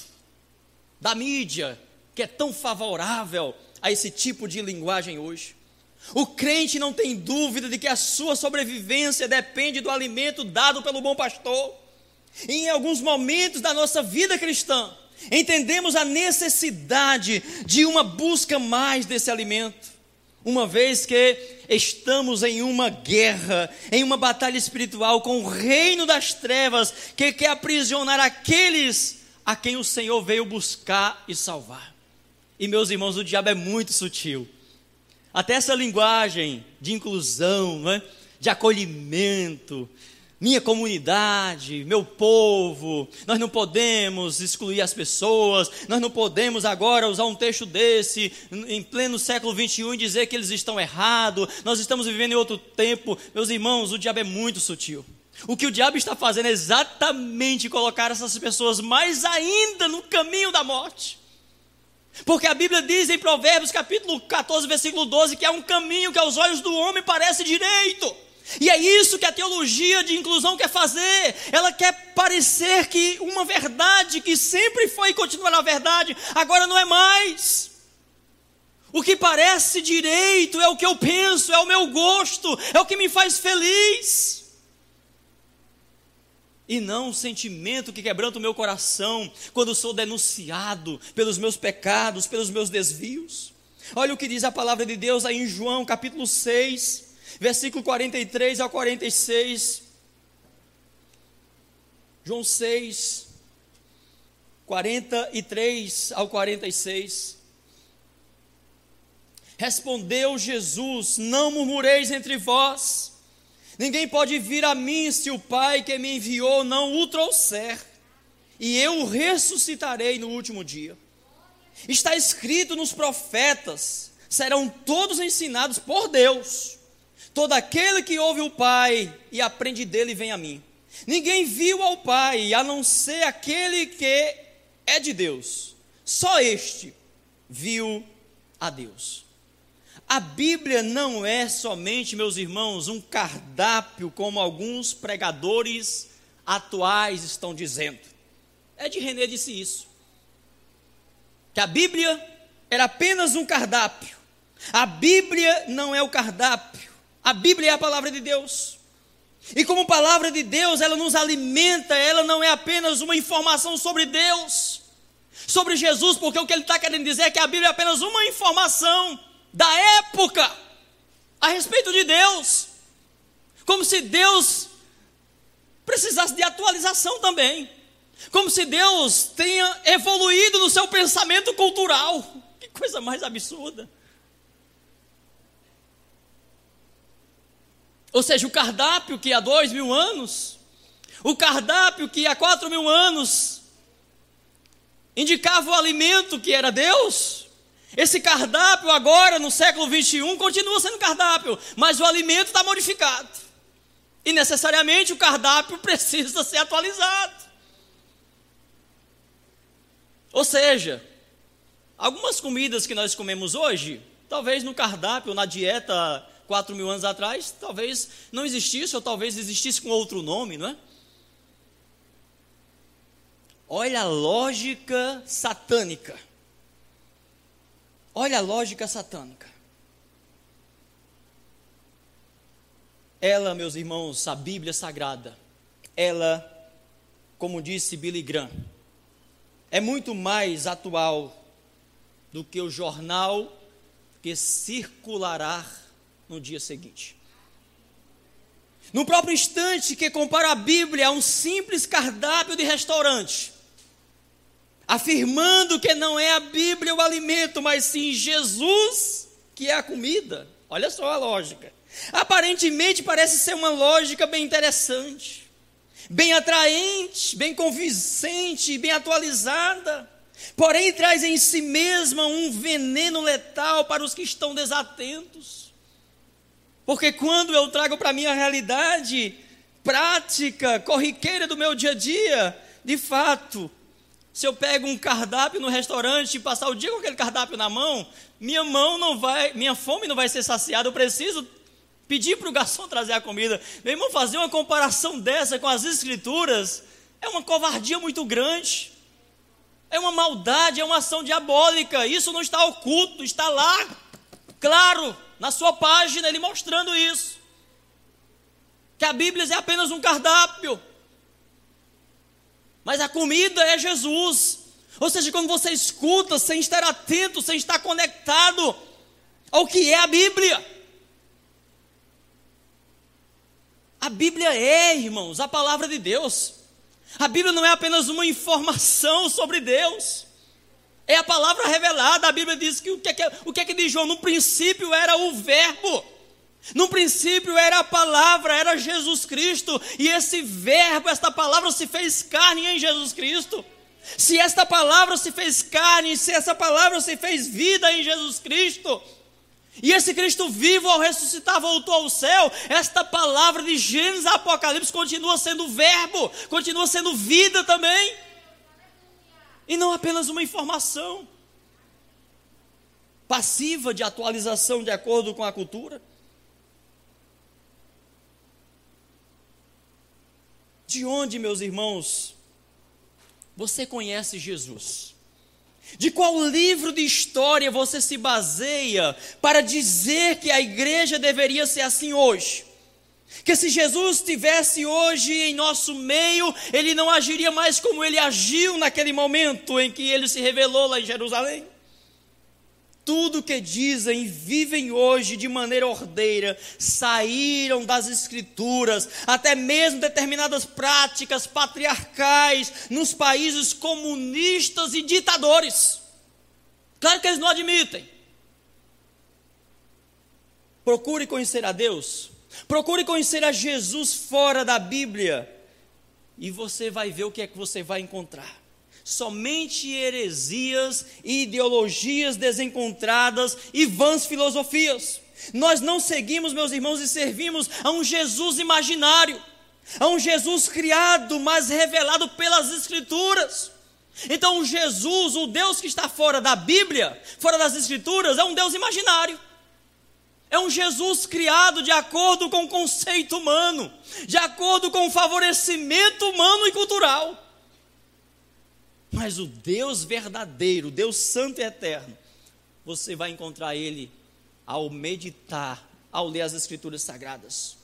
da mídia, que é tão favorável a esse tipo de linguagem hoje. O crente não tem dúvida de que a sua sobrevivência depende do alimento dado pelo bom pastor. E em alguns momentos da nossa vida cristã, entendemos a necessidade de uma busca mais desse alimento, uma vez que estamos em uma guerra, em uma batalha espiritual com o reino das trevas que quer aprisionar aqueles a quem o Senhor veio buscar e salvar. E meus irmãos, o diabo é muito sutil. Até essa linguagem de inclusão, é? de acolhimento, minha comunidade, meu povo, nós não podemos excluir as pessoas, nós não podemos agora usar um texto desse em pleno século 21 e dizer que eles estão errados, nós estamos vivendo em outro tempo. Meus irmãos, o diabo é muito sutil. O que o diabo está fazendo é exatamente colocar essas pessoas mais ainda no caminho da morte. Porque a Bíblia diz em Provérbios capítulo 14, versículo 12, que há um caminho que aos olhos do homem parece direito e é isso que a teologia de inclusão quer fazer. Ela quer parecer que uma verdade que sempre foi e continua na verdade, agora não é mais. O que parece direito é o que eu penso, é o meu gosto, é o que me faz feliz. E não o sentimento que quebranta o meu coração quando sou denunciado pelos meus pecados, pelos meus desvios. Olha o que diz a palavra de Deus aí em João capítulo 6, versículo 43 ao 46. João 6, 43 ao 46. Respondeu Jesus: Não murmureis entre vós. Ninguém pode vir a mim se o Pai que me enviou não o trouxer, e eu o ressuscitarei no último dia. Está escrito nos profetas: serão todos ensinados por Deus. Todo aquele que ouve o Pai e aprende dele vem a mim. Ninguém viu ao Pai a não ser aquele que é de Deus. Só este viu a Deus. A Bíblia não é somente, meus irmãos, um cardápio, como alguns pregadores atuais estão dizendo. É de René disse isso. Que a Bíblia era apenas um cardápio. A Bíblia não é o cardápio. A Bíblia é a palavra de Deus. E como palavra de Deus, ela nos alimenta, ela não é apenas uma informação sobre Deus, sobre Jesus, porque o que ele está querendo dizer é que a Bíblia é apenas uma informação da época a respeito de Deus, como se Deus precisasse de atualização também, como se Deus tenha evoluído no seu pensamento cultural. Que coisa mais absurda. Ou seja, o cardápio que há dois mil anos, o cardápio que há quatro mil anos indicava o alimento que era Deus, esse cardápio agora, no século 21, continua sendo cardápio, mas o alimento está modificado. E necessariamente o cardápio (laughs) precisa ser atualizado. Ou seja, algumas comidas que nós comemos hoje, talvez no cardápio, na dieta quatro mil anos atrás, talvez não existisse, ou talvez existisse com outro nome, não é? Olha a lógica satânica. Olha a lógica satânica. Ela, meus irmãos, a Bíblia Sagrada, ela, como disse Billy Graham, é muito mais atual do que o jornal que circulará no dia seguinte. No próprio instante que compara a Bíblia a um simples cardápio de restaurante, afirmando que não é a Bíblia o alimento, mas sim Jesus que é a comida. Olha só a lógica. Aparentemente parece ser uma lógica bem interessante, bem atraente, bem convincente, bem atualizada. Porém, traz em si mesma um veneno letal para os que estão desatentos. Porque quando eu trago para a minha realidade prática, corriqueira do meu dia a dia, de fato, se eu pego um cardápio no restaurante e passar o dia com aquele cardápio na mão, minha mão não vai, minha fome não vai ser saciada. Eu preciso pedir para o garçom trazer a comida. Meu irmão, fazer uma comparação dessa com as escrituras é uma covardia muito grande. É uma maldade, é uma ação diabólica. Isso não está oculto, está lá, claro, na sua página, ele mostrando isso. Que a Bíblia é apenas um cardápio. Mas a comida é Jesus. Ou seja, quando você escuta sem estar atento, sem estar conectado ao que é a Bíblia. A Bíblia é, irmãos, a palavra de Deus. A Bíblia não é apenas uma informação sobre Deus. É a palavra revelada. A Bíblia diz que o que é que, o que, é que diz João? No princípio era o Verbo. No princípio era a palavra, era Jesus Cristo, e esse verbo, esta palavra se fez carne em Jesus Cristo. Se esta palavra se fez carne, se essa palavra se fez vida em Jesus Cristo, e esse Cristo vivo ao ressuscitar voltou ao céu, esta palavra de Gênesis Apocalipse continua sendo verbo, continua sendo vida também, e não apenas uma informação passiva de atualização de acordo com a cultura. De onde, meus irmãos, você conhece Jesus? De qual livro de história você se baseia para dizer que a igreja deveria ser assim hoje? Que se Jesus estivesse hoje em nosso meio, ele não agiria mais como ele agiu naquele momento em que ele se revelou lá em Jerusalém? tudo que dizem, vivem hoje de maneira ordeira, saíram das Escrituras, até mesmo determinadas práticas patriarcais nos países comunistas e ditadores. Claro que eles não admitem. Procure conhecer a Deus. Procure conhecer a Jesus fora da Bíblia. E você vai ver o que é que você vai encontrar. Somente heresias ideologias desencontradas e vãs filosofias. Nós não seguimos, meus irmãos, e servimos a um Jesus imaginário, a um Jesus criado, mas revelado pelas Escrituras. Então, Jesus, o Deus que está fora da Bíblia, fora das Escrituras, é um Deus imaginário. É um Jesus criado de acordo com o conceito humano, de acordo com o favorecimento humano e cultural. Mas o Deus verdadeiro, Deus santo e eterno, você vai encontrar ele ao meditar, ao ler as Escrituras sagradas.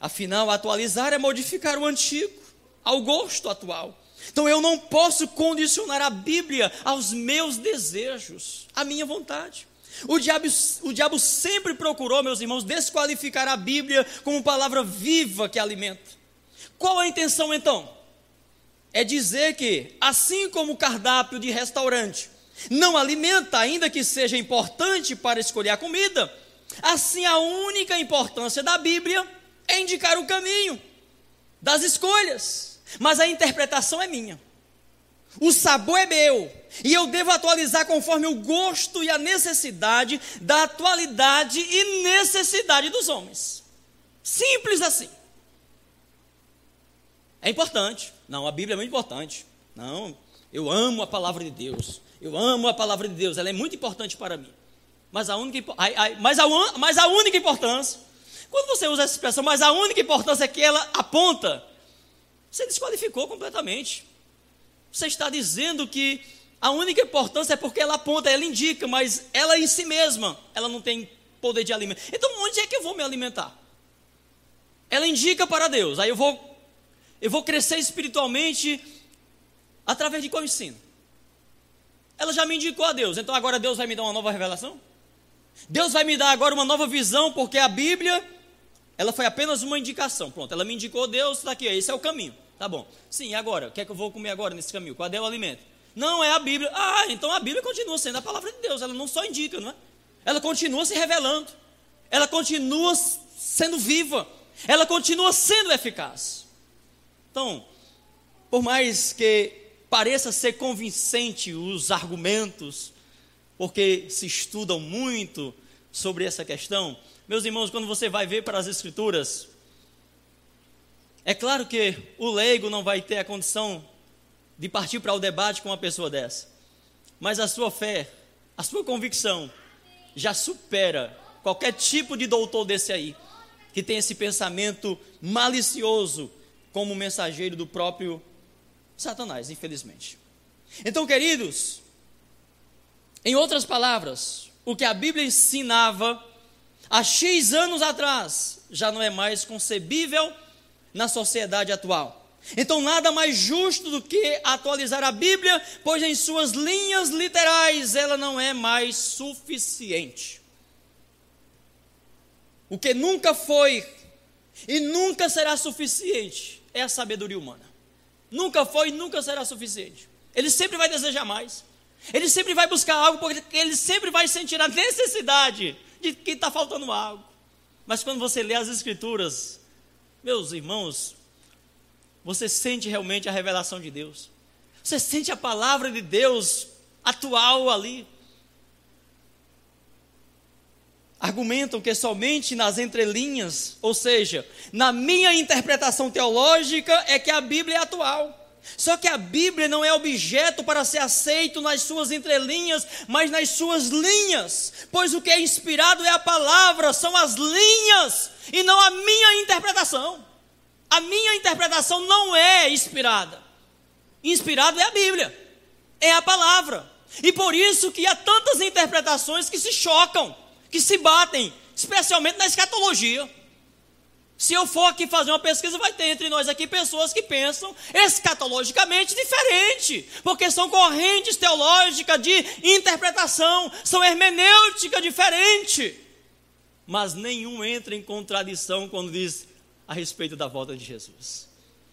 Afinal, atualizar é modificar o antigo ao gosto atual. Então eu não posso condicionar a Bíblia aos meus desejos, à minha vontade. O diabo, o diabo sempre procurou, meus irmãos, desqualificar a Bíblia como palavra viva que alimenta. Qual a intenção então? É dizer que, assim como o cardápio de restaurante não alimenta, ainda que seja importante para escolher a comida, assim a única importância da Bíblia é indicar o caminho das escolhas, mas a interpretação é minha. O sabor é meu, e eu devo atualizar conforme o gosto e a necessidade da atualidade e necessidade dos homens. Simples assim. É importante. Não, a Bíblia é muito importante. Não, eu amo a palavra de Deus. Eu amo a palavra de Deus, ela é muito importante para mim. Mas a única, mas a, mas a única importância, quando você usa essa expressão, mas a única importância é que ela aponta, você desqualificou completamente. Você está dizendo que a única importância é porque ela aponta, ela indica, mas ela em si mesma, ela não tem poder de alimento. Então, onde é que eu vou me alimentar? Ela indica para Deus. Aí eu vou eu vou crescer espiritualmente através de qual ensino? Ela já me indicou a Deus, então agora Deus vai me dar uma nova revelação? Deus vai me dar agora uma nova visão, porque a Bíblia, ela foi apenas uma indicação. Pronto, ela me indicou Deus, está aqui, esse é o caminho. Tá bom. Sim, agora? O que é que eu vou comer agora nesse caminho? Qual é o alimento? Não, é a Bíblia. Ah, então a Bíblia continua sendo a palavra de Deus. Ela não só indica, não é? Ela continua se revelando. Ela continua sendo viva. Ela continua sendo eficaz. Então, por mais que pareça ser convincente os argumentos, porque se estudam muito sobre essa questão, meus irmãos, quando você vai ver para as Escrituras, é claro que o leigo não vai ter a condição de partir para o debate com uma pessoa dessa. Mas a sua fé, a sua convicção, já supera qualquer tipo de doutor desse aí, que tem esse pensamento malicioso como mensageiro do próprio Satanás, infelizmente. Então, queridos, em outras palavras, o que a Bíblia ensinava há X anos atrás já não é mais concebível na sociedade atual. Então, nada mais justo do que atualizar a Bíblia, pois em suas linhas literais ela não é mais suficiente. O que nunca foi e nunca será suficiente é a sabedoria humana. Nunca foi e nunca será suficiente. Ele sempre vai desejar mais. Ele sempre vai buscar algo, porque ele sempre vai sentir a necessidade de que está faltando algo. Mas quando você lê as Escrituras, meus irmãos, você sente realmente a revelação de Deus. Você sente a palavra de Deus atual ali. Argumentam que somente nas entrelinhas, ou seja, na minha interpretação teológica, é que a Bíblia é atual. Só que a Bíblia não é objeto para ser aceito nas suas entrelinhas, mas nas suas linhas, pois o que é inspirado é a palavra, são as linhas, e não a minha interpretação. A minha interpretação não é inspirada. Inspirado é a Bíblia, é a palavra. E por isso que há tantas interpretações que se chocam, que se batem, especialmente na escatologia. Se eu for aqui fazer uma pesquisa, vai ter entre nós aqui pessoas que pensam escatologicamente diferente, porque são correntes teológicas de interpretação, são hermenêutica diferente. Mas nenhum entra em contradição quando diz a respeito da volta de Jesus.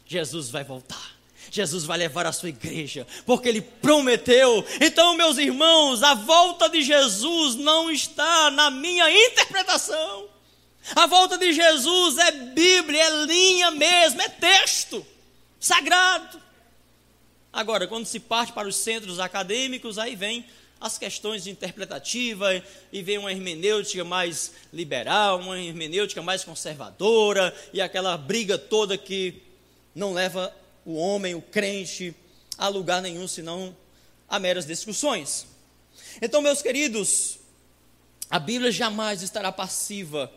Jesus vai voltar. Jesus vai levar a sua igreja, porque ele prometeu. Então, meus irmãos, a volta de Jesus não está na minha interpretação. A volta de Jesus é Bíblia, é linha mesmo, é texto sagrado. Agora, quando se parte para os centros acadêmicos, aí vem as questões de interpretativa e vem uma hermenêutica mais liberal, uma hermenêutica mais conservadora e aquela briga toda que não leva o homem, o crente, a lugar nenhum senão a meras discussões. Então, meus queridos, a Bíblia jamais estará passiva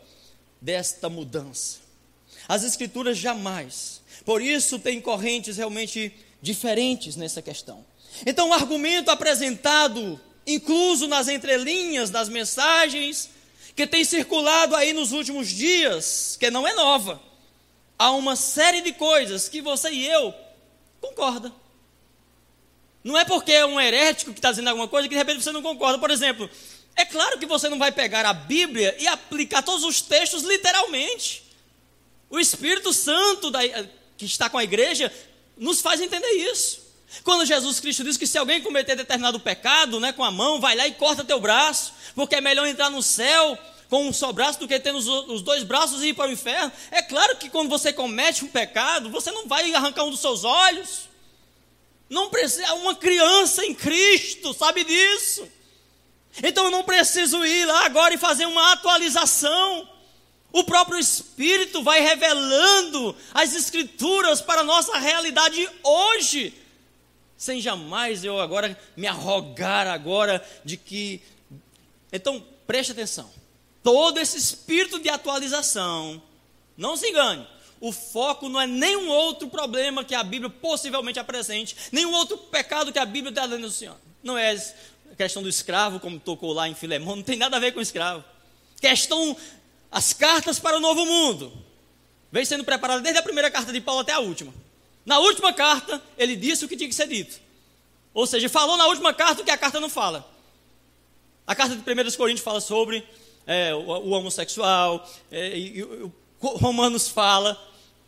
desta mudança. As Escrituras jamais. Por isso, tem correntes realmente diferentes nessa questão. Então, o argumento apresentado, incluso nas entrelinhas das mensagens, que tem circulado aí nos últimos dias, que não é nova, há uma série de coisas que você e eu concorda. Não é porque é um herético que está dizendo alguma coisa que de repente você não concorda. Por exemplo, é claro que você não vai pegar a Bíblia e aplicar todos os textos literalmente. O Espírito Santo da, que está com a igreja nos faz entender isso. Quando Jesus Cristo diz que se alguém cometer determinado pecado, né, com a mão, vai lá e corta teu braço, porque é melhor entrar no céu com um só braço do que ter os, os dois braços e ir para o inferno. É claro que quando você comete um pecado, você não vai arrancar um dos seus olhos. Não precisa, uma criança em Cristo sabe disso. Então eu não preciso ir lá agora e fazer uma atualização. O próprio Espírito vai revelando as Escrituras para a nossa realidade hoje, sem jamais eu agora me arrogar agora de que. Então preste atenção todo esse espírito de atualização. Não se engane, o foco não é nenhum outro problema que a Bíblia possivelmente apresente, nenhum outro pecado que a Bíblia está denunciando. Não é a questão do escravo, como tocou lá em Filemão, não tem nada a ver com escravo. Questão, as cartas para o novo mundo. Vem sendo preparada desde a primeira carta de Paulo até a última. Na última carta, ele disse o que tinha que ser dito. Ou seja, falou na última carta o que a carta não fala. A carta de 1 Coríntios fala sobre é, o, o, homossexual, é, e, o Romanos fala,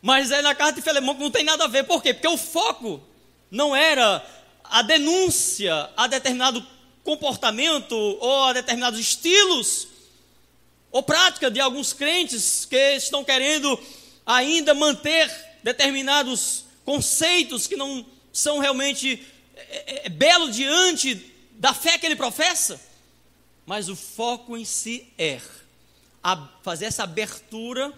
mas é na carta de Filemão que não tem nada a ver. Por quê? Porque o foco não era a denúncia a determinado comportamento ou a determinados estilos ou prática de alguns crentes que estão querendo ainda manter determinados conceitos que não são realmente é, é, é belo diante da fé que ele professa. Mas o foco em si é fazer essa abertura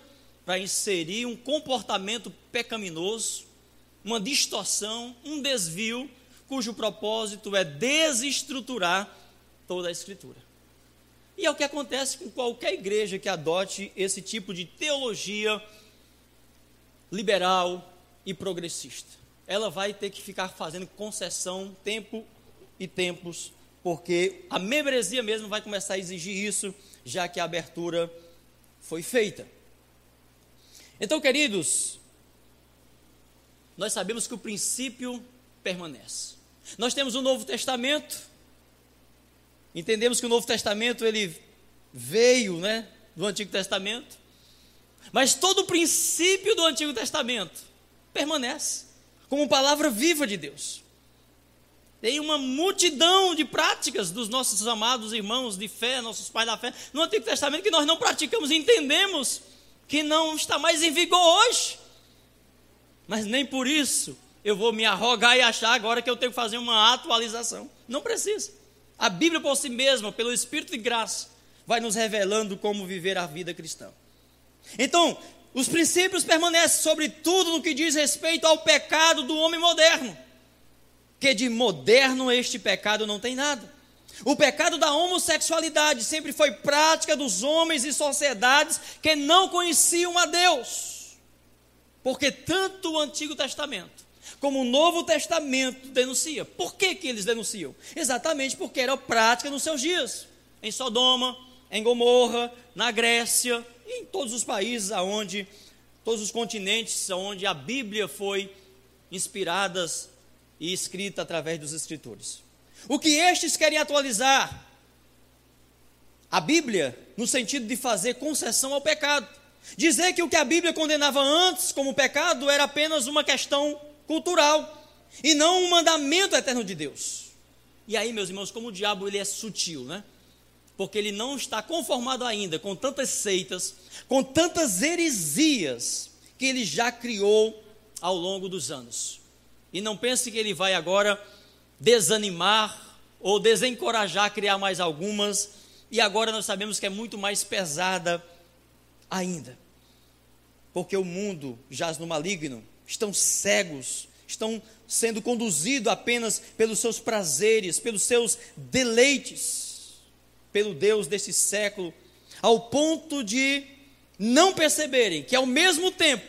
para inserir um comportamento pecaminoso, uma distorção, um desvio, cujo propósito é desestruturar toda a Escritura. E é o que acontece com qualquer igreja que adote esse tipo de teologia liberal e progressista. Ela vai ter que ficar fazendo concessão tempo e tempos porque a membresia mesmo vai começar a exigir isso, já que a abertura foi feita. Então, queridos, nós sabemos que o princípio permanece. Nós temos o Novo Testamento, entendemos que o Novo Testamento ele veio, né, do Antigo Testamento, mas todo o princípio do Antigo Testamento permanece como palavra viva de Deus. Tem uma multidão de práticas dos nossos amados irmãos de fé, nossos pais da fé, no Antigo Testamento que nós não praticamos e entendemos que não está mais em vigor hoje. Mas nem por isso eu vou me arrogar e achar agora que eu tenho que fazer uma atualização. Não precisa. A Bíblia por si mesma, pelo Espírito de graça, vai nos revelando como viver a vida cristã. Então, os princípios permanecem sobre tudo no que diz respeito ao pecado do homem moderno que de moderno este pecado não tem nada. O pecado da homossexualidade sempre foi prática dos homens e sociedades que não conheciam a Deus. Porque tanto o Antigo Testamento como o Novo Testamento denuncia. Por que, que eles denunciam? Exatamente porque era prática nos seus dias. Em Sodoma, em Gomorra, na Grécia e em todos os países aonde, todos os continentes onde a Bíblia foi inspiradas e escrita através dos escritores. O que estes querem atualizar? A Bíblia, no sentido de fazer concessão ao pecado. Dizer que o que a Bíblia condenava antes como pecado era apenas uma questão cultural, e não um mandamento eterno de Deus. E aí, meus irmãos, como o diabo ele é sutil, né? Porque ele não está conformado ainda com tantas seitas, com tantas heresias que ele já criou ao longo dos anos. E não pense que ele vai agora desanimar ou desencorajar a criar mais algumas, e agora nós sabemos que é muito mais pesada ainda. Porque o mundo jaz no maligno, estão cegos, estão sendo conduzidos apenas pelos seus prazeres, pelos seus deleites, pelo Deus desse século, ao ponto de não perceberem que ao mesmo tempo,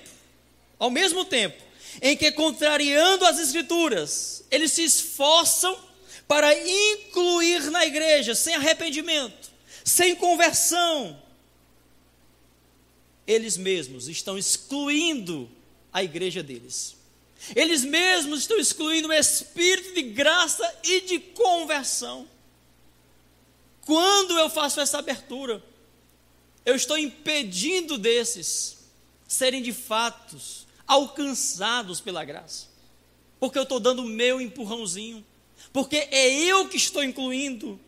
ao mesmo tempo em que contrariando as escrituras, eles se esforçam para incluir na igreja sem arrependimento, sem conversão, eles mesmos estão excluindo a igreja deles. Eles mesmos estão excluindo o espírito de graça e de conversão. Quando eu faço essa abertura, eu estou impedindo desses serem de fato alcançados pela graça. Porque eu estou dando o meu empurrãozinho. Porque é eu que estou incluindo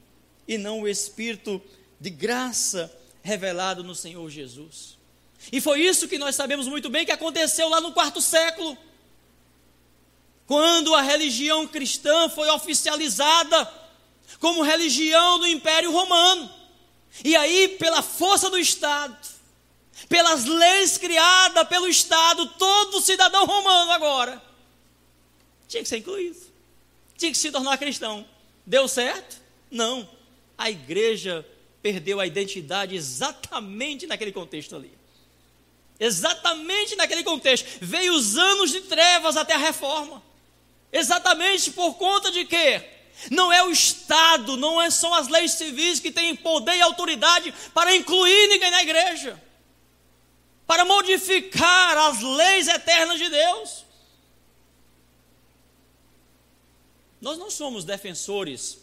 e não o Espírito de graça revelado no Senhor Jesus. E foi isso que nós sabemos muito bem que aconteceu lá no quarto século. Quando a religião cristã foi oficializada como religião do Império Romano. E aí, pela força do Estado, pelas leis criadas pelo Estado, todo cidadão romano agora tinha que ser incluído, tinha que se tornar cristão. Deu certo? Não. A igreja perdeu a identidade exatamente naquele contexto ali. Exatamente naquele contexto. Veio os anos de trevas até a reforma. Exatamente por conta de quê? Não é o Estado, não é, são as leis civis que têm poder e autoridade para incluir ninguém na igreja, para modificar as leis eternas de Deus. Nós não somos defensores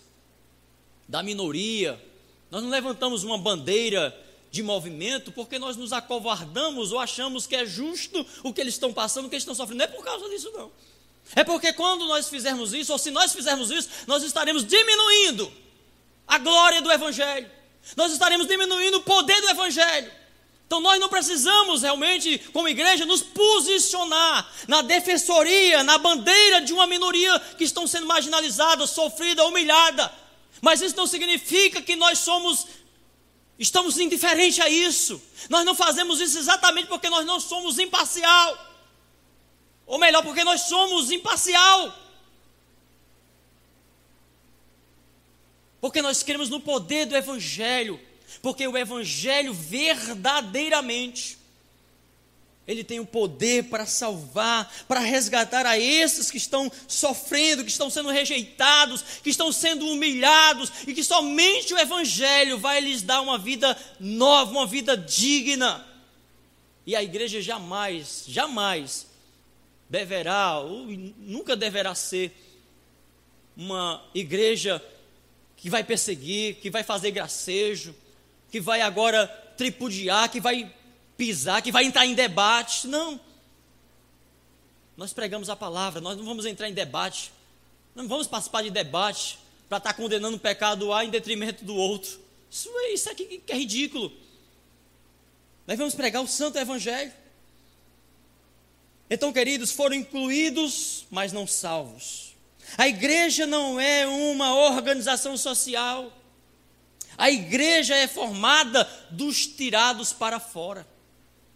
da minoria, nós não levantamos uma bandeira de movimento porque nós nos acovardamos ou achamos que é justo o que eles estão passando, o que eles estão sofrendo. Não é por causa disso, não. É porque quando nós fizermos isso, ou se nós fizermos isso, nós estaremos diminuindo a glória do Evangelho, nós estaremos diminuindo o poder do Evangelho. Então nós não precisamos realmente, como igreja, nos posicionar na defensoria, na bandeira de uma minoria que estão sendo marginalizada, sofrida, humilhada. Mas isso não significa que nós somos Estamos indiferentes a isso. Nós não fazemos isso exatamente porque nós não somos imparcial. Ou melhor, porque nós somos imparcial. Porque nós cremos no poder do Evangelho. Porque o Evangelho verdadeiramente ele tem o poder para salvar, para resgatar a esses que estão sofrendo, que estão sendo rejeitados, que estão sendo humilhados e que somente o Evangelho vai lhes dar uma vida nova, uma vida digna. E a igreja jamais, jamais deverá, ou nunca deverá ser uma igreja que vai perseguir, que vai fazer gracejo, que vai agora tripudiar, que vai pisar, que vai entrar em debate. Não. Nós pregamos a palavra, nós não vamos entrar em debate. Não vamos participar de debate para estar tá condenando o pecado A em detrimento do outro. Isso, é, isso aqui que é ridículo. Nós vamos pregar o santo evangelho. Então, queridos, foram incluídos, mas não salvos. A igreja não é uma organização social. A igreja é formada dos tirados para fora.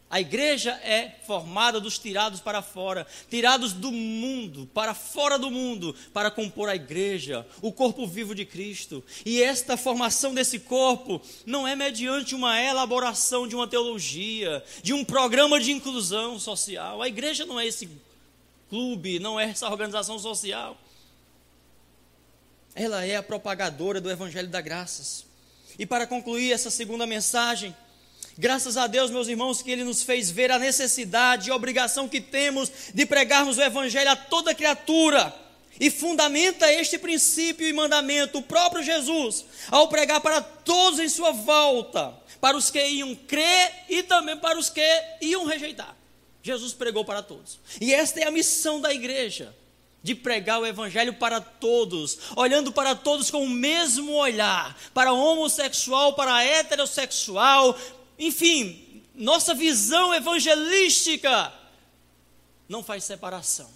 A igreja é formada dos tirados para fora, tirados do mundo, para fora do mundo, para compor a igreja, o corpo vivo de Cristo. E esta formação desse corpo não é mediante uma elaboração de uma teologia, de um programa de inclusão social. A igreja não é esse clube, não é essa organização social. Ela é a propagadora do evangelho da graças. E para concluir essa segunda mensagem, Graças a Deus, meus irmãos, que Ele nos fez ver a necessidade e a obrigação que temos de pregarmos o Evangelho a toda criatura. E fundamenta este princípio e mandamento o próprio Jesus, ao pregar para todos em sua volta, para os que iam crer e também para os que iam rejeitar. Jesus pregou para todos. E esta é a missão da igreja: de pregar o evangelho para todos, olhando para todos com o mesmo olhar, para homossexual, para heterossexual, enfim, nossa visão evangelística não faz separação.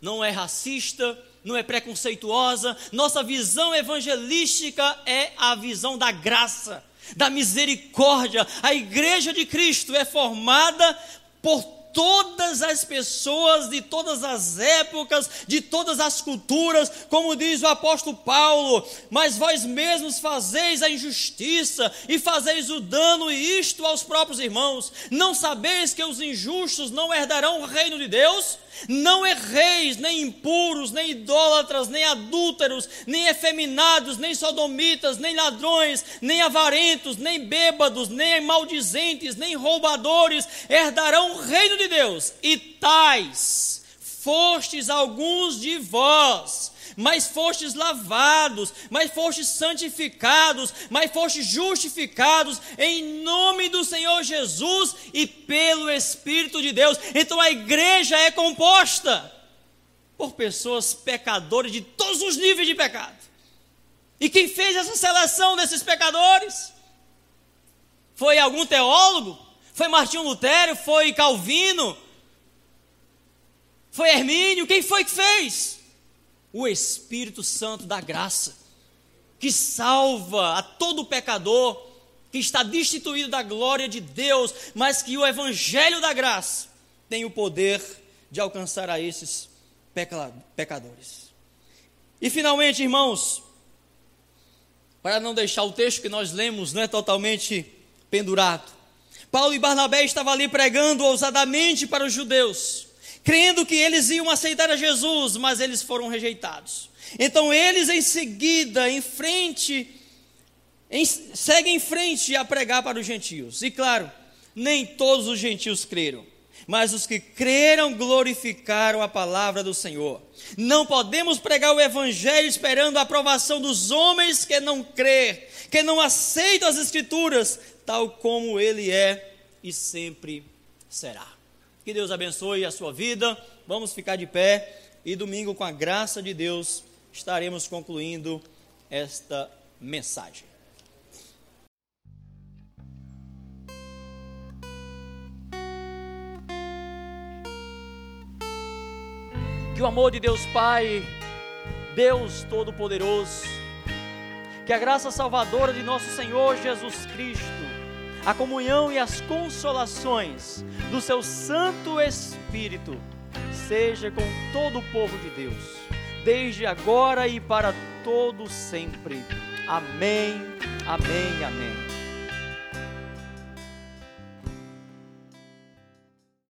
Não é racista, não é preconceituosa. Nossa visão evangelística é a visão da graça, da misericórdia. A igreja de Cristo é formada por todas as pessoas de todas as épocas, de todas as culturas, como diz o apóstolo Paulo, mas vós mesmos fazeis a injustiça e fazeis o dano e isto aos próprios irmãos. Não sabeis que os injustos não herdarão o reino de Deus? Não erreis, nem impuros, nem idólatras, nem adúlteros, nem efeminados, nem sodomitas, nem ladrões, nem avarentos, nem bêbados, nem maldizentes, nem roubadores herdarão o reino de Deus. E tais fostes alguns de vós mas fostes lavados, mas fostes santificados, mas fostes justificados em nome do Senhor Jesus e pelo Espírito de Deus. Então a igreja é composta por pessoas pecadoras de todos os níveis de pecado. E quem fez essa seleção desses pecadores? Foi algum teólogo? Foi Martinho Lutero? Foi Calvino? Foi Hermínio? Quem foi que fez? O Espírito Santo da graça, que salva a todo pecador, que está destituído da glória de Deus, mas que o Evangelho da graça tem o poder de alcançar a esses pecadores. E finalmente, irmãos, para não deixar o texto que nós lemos não é totalmente pendurado, Paulo e Barnabé estavam ali pregando ousadamente para os judeus crendo que eles iam aceitar a Jesus, mas eles foram rejeitados. Então eles em seguida, em frente, em, seguem em frente a pregar para os gentios. E claro, nem todos os gentios creram, mas os que creram glorificaram a palavra do Senhor. Não podemos pregar o evangelho esperando a aprovação dos homens que não crê, que não aceitam as escrituras tal como ele é e sempre será. Que Deus abençoe a sua vida. Vamos ficar de pé e domingo, com a graça de Deus, estaremos concluindo esta mensagem. Que o amor de Deus Pai, Deus Todo-Poderoso, que a graça salvadora de nosso Senhor Jesus Cristo, a comunhão e as consolações do seu Santo Espírito seja com todo o povo de Deus, desde agora e para todo sempre. Amém, amém, amém.